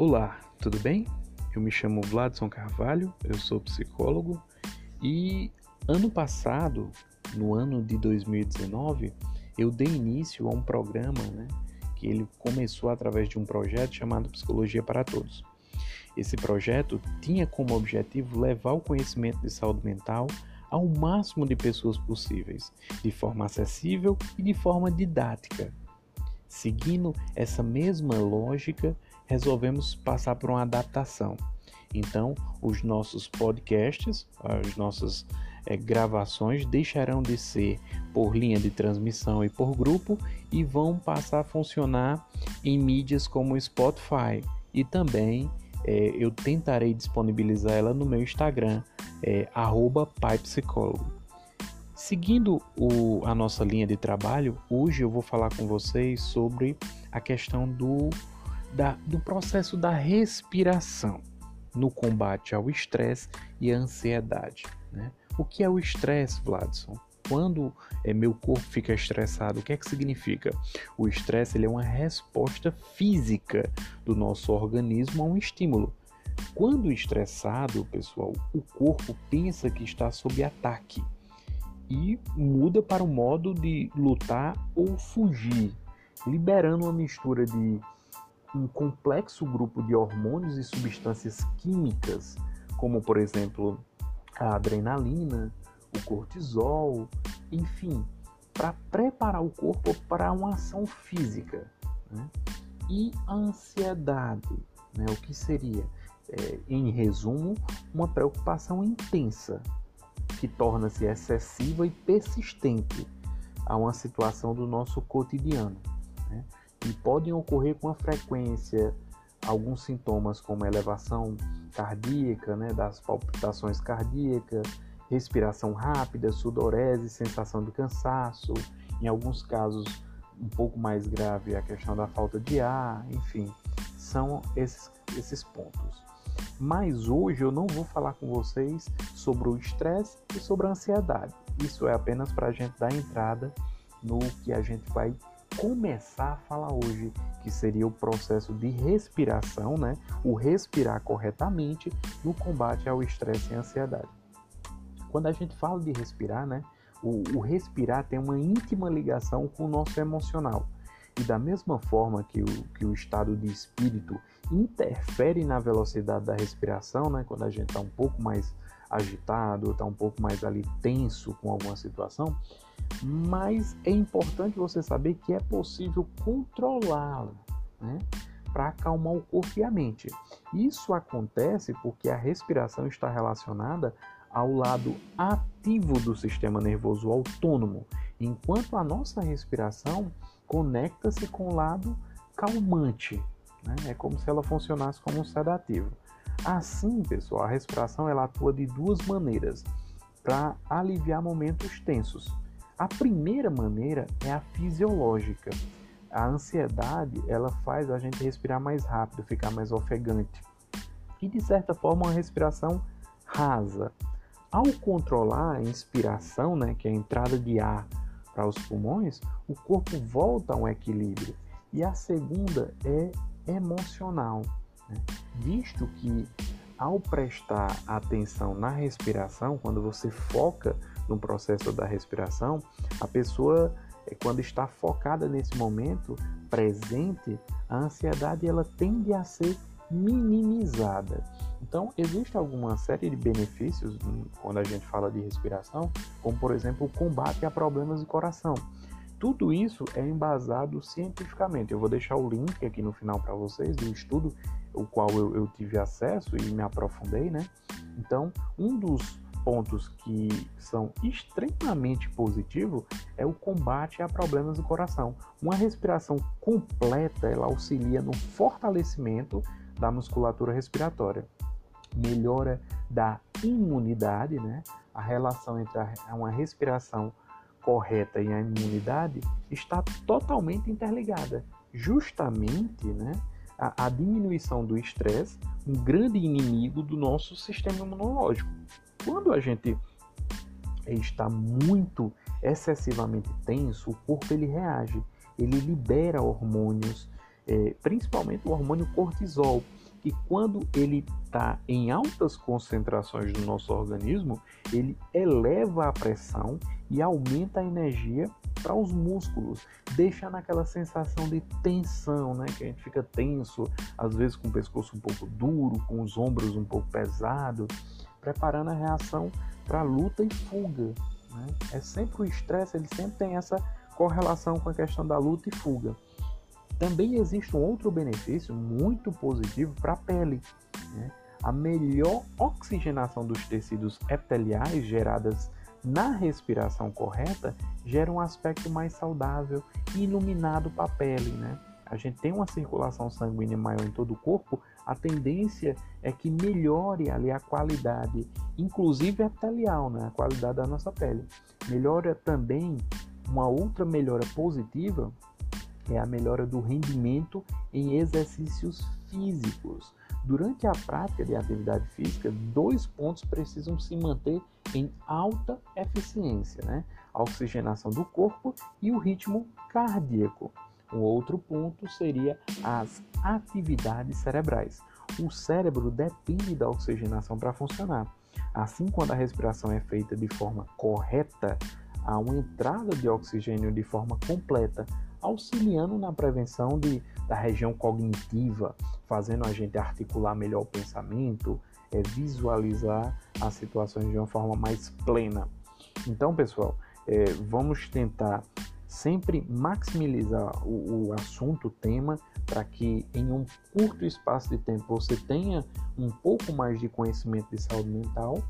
Olá, tudo bem? Eu me chamo Vladson Carvalho, eu sou psicólogo e ano passado, no ano de 2019, eu dei início a um programa, né, que ele começou através de um projeto chamado Psicologia para Todos. Esse projeto tinha como objetivo levar o conhecimento de saúde mental ao máximo de pessoas possíveis, de forma acessível e de forma didática. Seguindo essa mesma lógica, resolvemos passar por uma adaptação. Então, os nossos podcasts, as nossas é, gravações deixarão de ser por linha de transmissão e por grupo e vão passar a funcionar em mídias como Spotify e também é, eu tentarei disponibilizar ela no meu Instagram, é. Seguindo o, a nossa linha de trabalho, hoje eu vou falar com vocês sobre a questão do da, do processo da respiração no combate ao estresse e à ansiedade. Né? O que é o estresse, Vladson? Quando é, meu corpo fica estressado, o que é que significa? O estresse ele é uma resposta física do nosso organismo a um estímulo. Quando estressado, pessoal, o corpo pensa que está sob ataque e muda para o modo de lutar ou fugir, liberando uma mistura de um complexo grupo de hormônios e substâncias químicas, como por exemplo a adrenalina, o cortisol, enfim, para preparar o corpo para uma ação física. Né? E a ansiedade, né? o que seria, é, em resumo, uma preocupação intensa que torna-se excessiva e persistente a uma situação do nosso cotidiano. Né? E podem ocorrer com a frequência alguns sintomas como elevação cardíaca, né, das palpitações cardíacas, respiração rápida, sudorese, sensação de cansaço, em alguns casos um pouco mais grave a questão da falta de ar, enfim, são esses, esses pontos. Mas hoje eu não vou falar com vocês sobre o estresse e sobre a ansiedade. Isso é apenas para a gente dar entrada no que a gente vai começar a falar hoje, que seria o processo de respiração, né? O respirar corretamente no combate ao estresse e ansiedade. Quando a gente fala de respirar, né? O, o respirar tem uma íntima ligação com o nosso emocional. E da mesma forma que o, que o estado de espírito interfere na velocidade da respiração, né? Quando a gente está um pouco mais agitado, está um pouco mais ali tenso com alguma situação, mas é importante você saber que é possível controlá-la, né? Para acalmar o corpo e a mente. Isso acontece porque a respiração está relacionada ao lado ativo do sistema nervoso autônomo, enquanto a nossa respiração conecta-se com o lado calmante. Né? É como se ela funcionasse como um sedativo. Assim, pessoal, a respiração ela atua de duas maneiras para aliviar momentos tensos. A primeira maneira é a fisiológica. A ansiedade ela faz a gente respirar mais rápido, ficar mais ofegante e de certa forma uma respiração rasa. Ao controlar a inspiração, né, que é a entrada de ar para os pulmões, o corpo volta a um equilíbrio. E a segunda é emocional, né? visto que ao prestar atenção na respiração, quando você foca no processo da respiração, a pessoa, eh, quando está focada nesse momento presente, a ansiedade ela tende a ser minimizada. Então, existe alguma série de benefícios quando a gente fala de respiração, como por exemplo o combate a problemas de coração. Tudo isso é embasado cientificamente. Eu vou deixar o link aqui no final para vocês do estudo, o qual eu, eu tive acesso e me aprofundei, né? Então, um dos pontos que são extremamente positivos é o combate a problemas do coração. Uma respiração completa ela auxilia no fortalecimento da musculatura respiratória, melhora da imunidade, né? A relação entre a, uma respiração correta e a imunidade está totalmente interligada. Justamente, né? A, a diminuição do estresse, um grande inimigo do nosso sistema imunológico. Quando a gente está muito excessivamente tenso, o corpo ele reage, ele libera hormônios, é, principalmente o hormônio cortisol, que quando ele está em altas concentrações no nosso organismo, ele eleva a pressão e aumenta a energia para os músculos, deixa naquela sensação de tensão, né? Que a gente fica tenso, às vezes com o pescoço um pouco duro, com os ombros um pouco pesados, preparando a reação para luta e fuga. Né? É sempre o estresse, ele sempre tem essa correlação com a questão da luta e fuga. Também existe um outro benefício muito positivo para a pele. Né? A melhor oxigenação dos tecidos epiteliais geradas na respiração correta gera um aspecto mais saudável e iluminado para a pele, né? A gente tem uma circulação sanguínea maior em todo o corpo, a tendência é que melhore ali a qualidade, inclusive epitelial, né? A qualidade da nossa pele. Melhora também uma outra melhora positiva é a melhora do rendimento em exercícios físicos. Durante a prática de atividade física, dois pontos precisam se manter em alta eficiência, né? A oxigenação do corpo e o ritmo cardíaco. Um outro ponto seria as atividades cerebrais. O cérebro depende da oxigenação para funcionar. Assim, quando a respiração é feita de forma correta, há uma entrada de oxigênio de forma completa, auxiliando na prevenção de, da região cognitiva, fazendo a gente articular melhor o pensamento, é, visualizar as situações de uma forma mais plena. Então, pessoal, é, vamos tentar sempre maximizar o, o assunto, o tema, para que em um curto espaço de tempo você tenha um pouco mais de conhecimento de saúde mental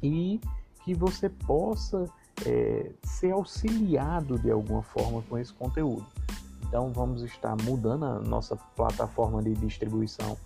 e que você possa é, ser auxiliado de alguma forma com esse conteúdo. Então vamos estar mudando a nossa plataforma de distribuição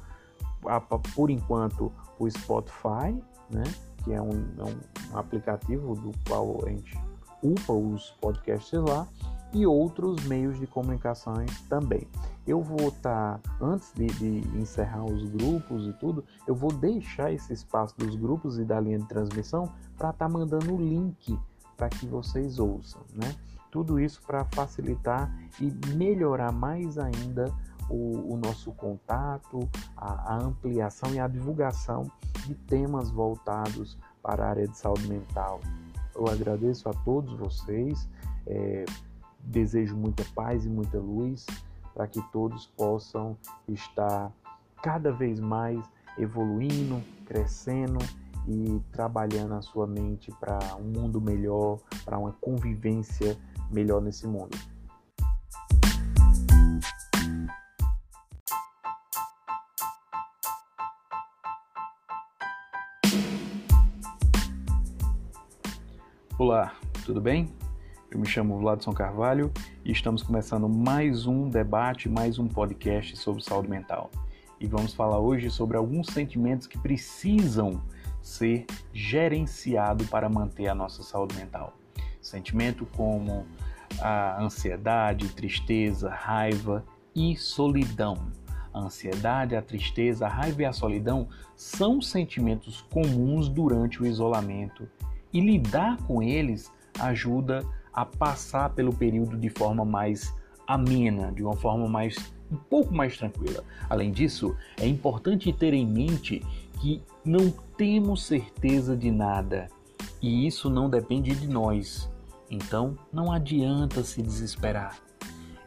por enquanto o Spotify, né? que é um, é um aplicativo do qual a gente upa os podcasts lá e outros meios de comunicações também. Eu vou estar, tá, antes de, de, encerrar os grupos e tudo, eu vou deixar esse espaço dos grupos e da linha de transmissão para estar tá mandando o link para que vocês ouçam, né? Tudo isso para facilitar e melhorar mais ainda o, o nosso contato, a, a, ampliação e a divulgação de temas voltados para a área de saúde mental. Eu agradeço a todos vocês, é, desejo muita paz e muita luz para que todos possam estar cada vez mais evoluindo, crescendo e trabalhando a sua mente para um mundo melhor, para uma convivência melhor nesse mundo. Olá, tudo bem? Eu me chamo Vladson Carvalho e estamos começando mais um debate, mais um podcast sobre saúde mental. E vamos falar hoje sobre alguns sentimentos que precisam ser gerenciado para manter a nossa saúde mental. Sentimento como a ansiedade, tristeza, raiva e solidão. A ansiedade, a tristeza, a raiva e a solidão são sentimentos comuns durante o isolamento e lidar com eles ajuda a passar pelo período de forma mais amena, de uma forma mais um pouco mais tranquila. Além disso, é importante ter em mente que não temos certeza de nada e isso não depende de nós. Então, não adianta se desesperar.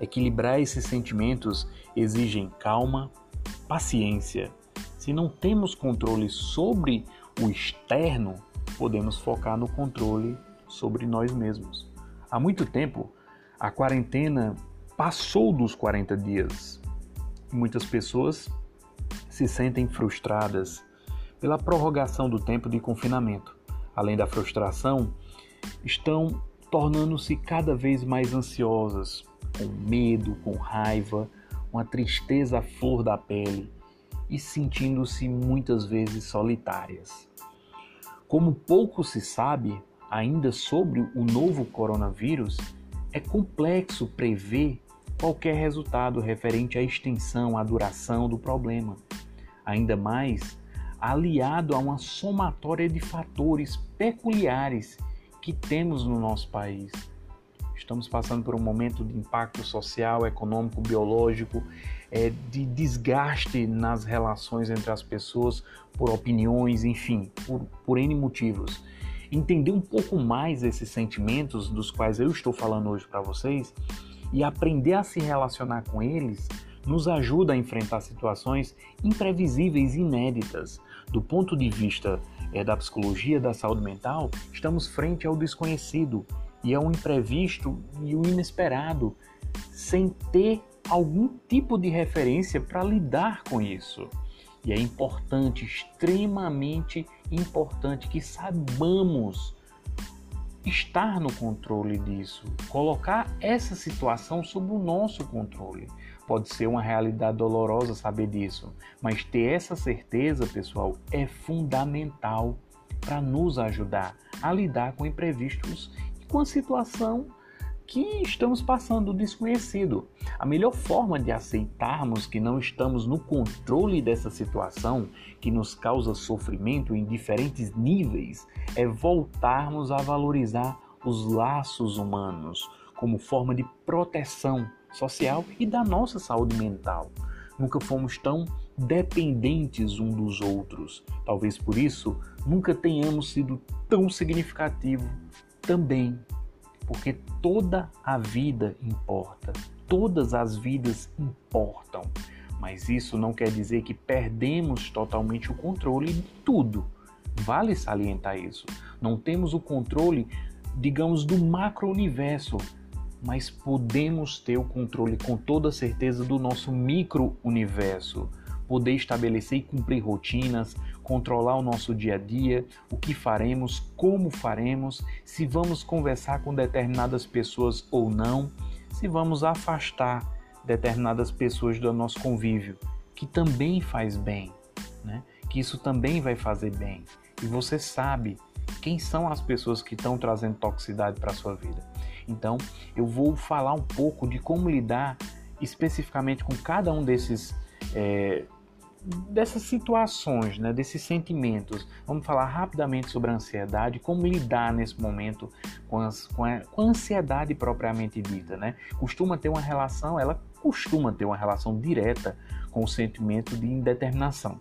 Equilibrar esses sentimentos exigem calma, paciência. Se não temos controle sobre o externo, podemos focar no controle sobre nós mesmos. Há muito tempo, a quarentena passou dos 40 dias. Muitas pessoas se sentem frustradas pela prorrogação do tempo de confinamento. Além da frustração, estão tornando-se cada vez mais ansiosas, com medo, com raiva, uma tristeza à flor da pele e sentindo-se muitas vezes solitárias. Como pouco se sabe ainda sobre o novo coronavírus, é complexo prever qualquer resultado referente à extensão, à duração do problema. Ainda mais aliado a uma somatória de fatores peculiares que temos no nosso país. Estamos passando por um momento de impacto social, econômico, biológico, é, de desgaste nas relações entre as pessoas por opiniões, enfim, por, por N motivos. Entender um pouco mais esses sentimentos dos quais eu estou falando hoje para vocês e aprender a se relacionar com eles nos ajuda a enfrentar situações imprevisíveis inéditas. Do ponto de vista é, da psicologia da saúde mental, estamos frente ao desconhecido e ao imprevisto e o inesperado, sem ter algum tipo de referência para lidar com isso. E é importante, extremamente importante, que saibamos estar no controle disso, colocar essa situação sob o nosso controle. Pode ser uma realidade dolorosa saber disso, mas ter essa certeza, pessoal, é fundamental para nos ajudar a lidar com imprevistos e com a situação que estamos passando desconhecido. A melhor forma de aceitarmos que não estamos no controle dessa situação que nos causa sofrimento em diferentes níveis é voltarmos a valorizar os laços humanos como forma de proteção social e da nossa saúde mental. Nunca fomos tão dependentes um dos outros. Talvez por isso nunca tenhamos sido tão significativo também porque toda a vida importa, todas as vidas importam. Mas isso não quer dizer que perdemos totalmente o controle de tudo. Vale salientar isso. Não temos o controle, digamos, do macro-universo, mas podemos ter o controle com toda certeza do nosso micro-universo poder estabelecer e cumprir rotinas, controlar o nosso dia a dia, o que faremos, como faremos, se vamos conversar com determinadas pessoas ou não, se vamos afastar determinadas pessoas do nosso convívio, que também faz bem, né? que isso também vai fazer bem. E você sabe quem são as pessoas que estão trazendo toxicidade para a sua vida. Então, eu vou falar um pouco de como lidar especificamente com cada um desses é, dessas situações, né, desses sentimentos. Vamos falar rapidamente sobre a ansiedade, como lidar nesse momento com, as, com, a, com a ansiedade propriamente dita. Né? Costuma ter uma relação, ela costuma ter uma relação direta com o sentimento de indeterminação.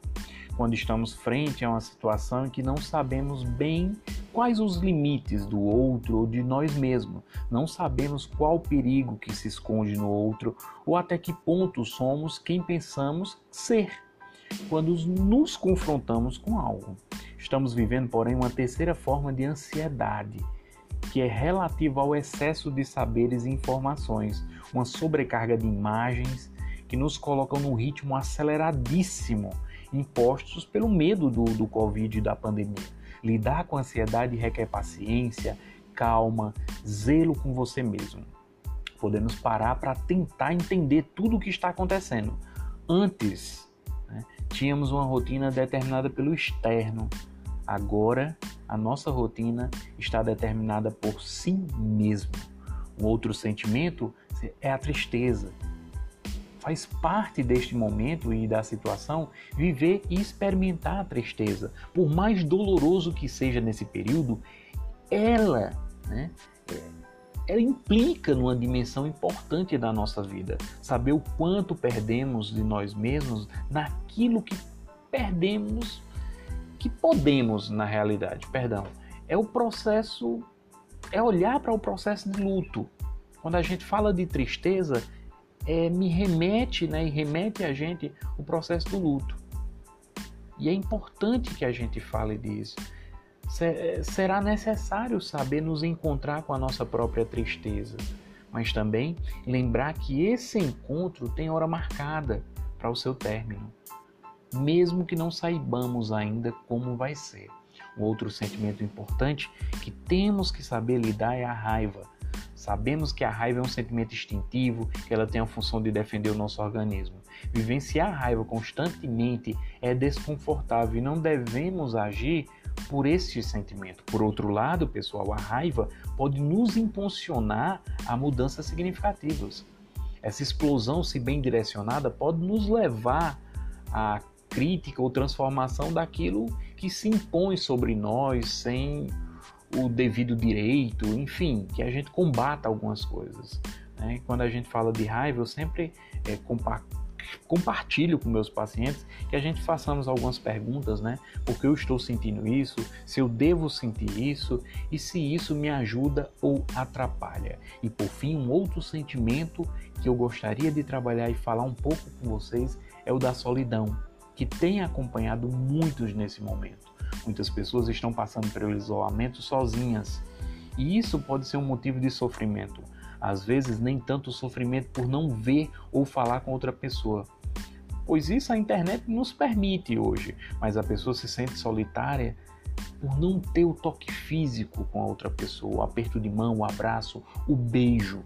Quando estamos frente a uma situação em que não sabemos bem quais os limites do outro ou de nós mesmos, não sabemos qual perigo que se esconde no outro ou até que ponto somos quem pensamos ser quando nos confrontamos com algo. Estamos vivendo, porém, uma terceira forma de ansiedade, que é relativa ao excesso de saberes e informações, uma sobrecarga de imagens que nos colocam num ritmo aceleradíssimo, impostos pelo medo do, do Covid e da pandemia. Lidar com a ansiedade requer paciência, calma, zelo com você mesmo. Podemos parar para tentar entender tudo o que está acontecendo antes Tínhamos uma rotina determinada pelo externo. Agora, a nossa rotina está determinada por si mesmo. Um outro sentimento é a tristeza. Faz parte deste momento e da situação viver e experimentar a tristeza. Por mais doloroso que seja nesse período, ela né, ela implica numa dimensão importante da nossa vida. Saber o quanto perdemos de nós mesmos naquilo que perdemos, que podemos na realidade, perdão. É o processo, é olhar para o processo de luto. Quando a gente fala de tristeza, é, me remete, né, e remete a gente o processo do luto. E é importante que a gente fale disso será necessário saber nos encontrar com a nossa própria tristeza, mas também lembrar que esse encontro tem hora marcada para o seu término, mesmo que não saibamos ainda como vai ser. Um outro sentimento importante que temos que saber lidar é a raiva. Sabemos que a raiva é um sentimento instintivo, que ela tem a função de defender o nosso organismo. Vivenciar a raiva constantemente é desconfortável e não devemos agir por este sentimento. Por outro lado, pessoal, a raiva pode nos impulsionar a mudanças significativas. Essa explosão, se bem direcionada, pode nos levar à crítica ou transformação daquilo que se impõe sobre nós sem o devido direito, enfim, que a gente combata algumas coisas. Né? Quando a gente fala de raiva, eu sempre é, compartilho com meus pacientes que a gente façamos algumas perguntas, né? Porque eu estou sentindo isso, se eu devo sentir isso e se isso me ajuda ou atrapalha. E por fim, um outro sentimento que eu gostaria de trabalhar e falar um pouco com vocês é o da solidão, que tem acompanhado muitos nesse momento. Muitas pessoas estão passando pelo isolamento sozinhas. E isso pode ser um motivo de sofrimento às vezes nem tanto sofrimento por não ver ou falar com outra pessoa. Pois isso a internet nos permite hoje, mas a pessoa se sente solitária por não ter o toque físico com a outra pessoa, o aperto de mão, o abraço, o beijo.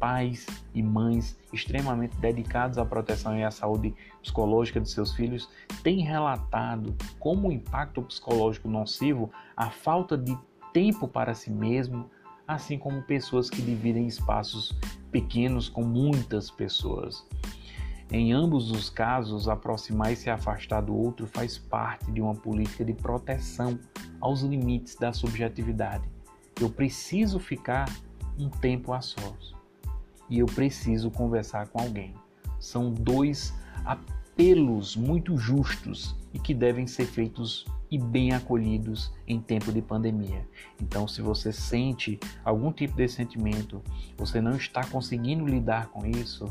Pais e mães extremamente dedicados à proteção e à saúde psicológica de seus filhos têm relatado como o impacto psicológico nocivo, a falta de tempo para si mesmo, assim como pessoas que dividem espaços pequenos com muitas pessoas. Em ambos os casos, aproximar e se afastar do outro faz parte de uma política de proteção aos limites da subjetividade. Eu preciso ficar um tempo a sós e eu preciso conversar com alguém. São dois apelos muito justos e que devem ser feitos e bem acolhidos em tempo de pandemia. Então, se você sente algum tipo de sentimento, você não está conseguindo lidar com isso,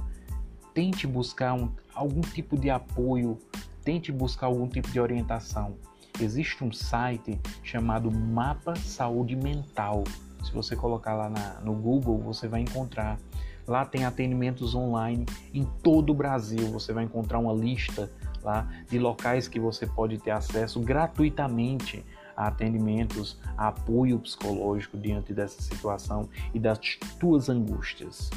tente buscar um, algum tipo de apoio, tente buscar algum tipo de orientação. Existe um site chamado Mapa Saúde Mental. Se você colocar lá na, no Google, você vai encontrar. Lá tem atendimentos online em todo o Brasil. Você vai encontrar uma lista lá de locais que você pode ter acesso gratuitamente a atendimentos, a apoio psicológico diante dessa situação e das tuas angústias.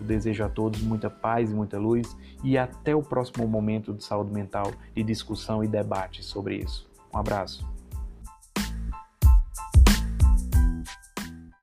Eu desejo a todos muita paz e muita luz e até o próximo momento de saúde mental, de discussão e debate sobre isso. Um abraço.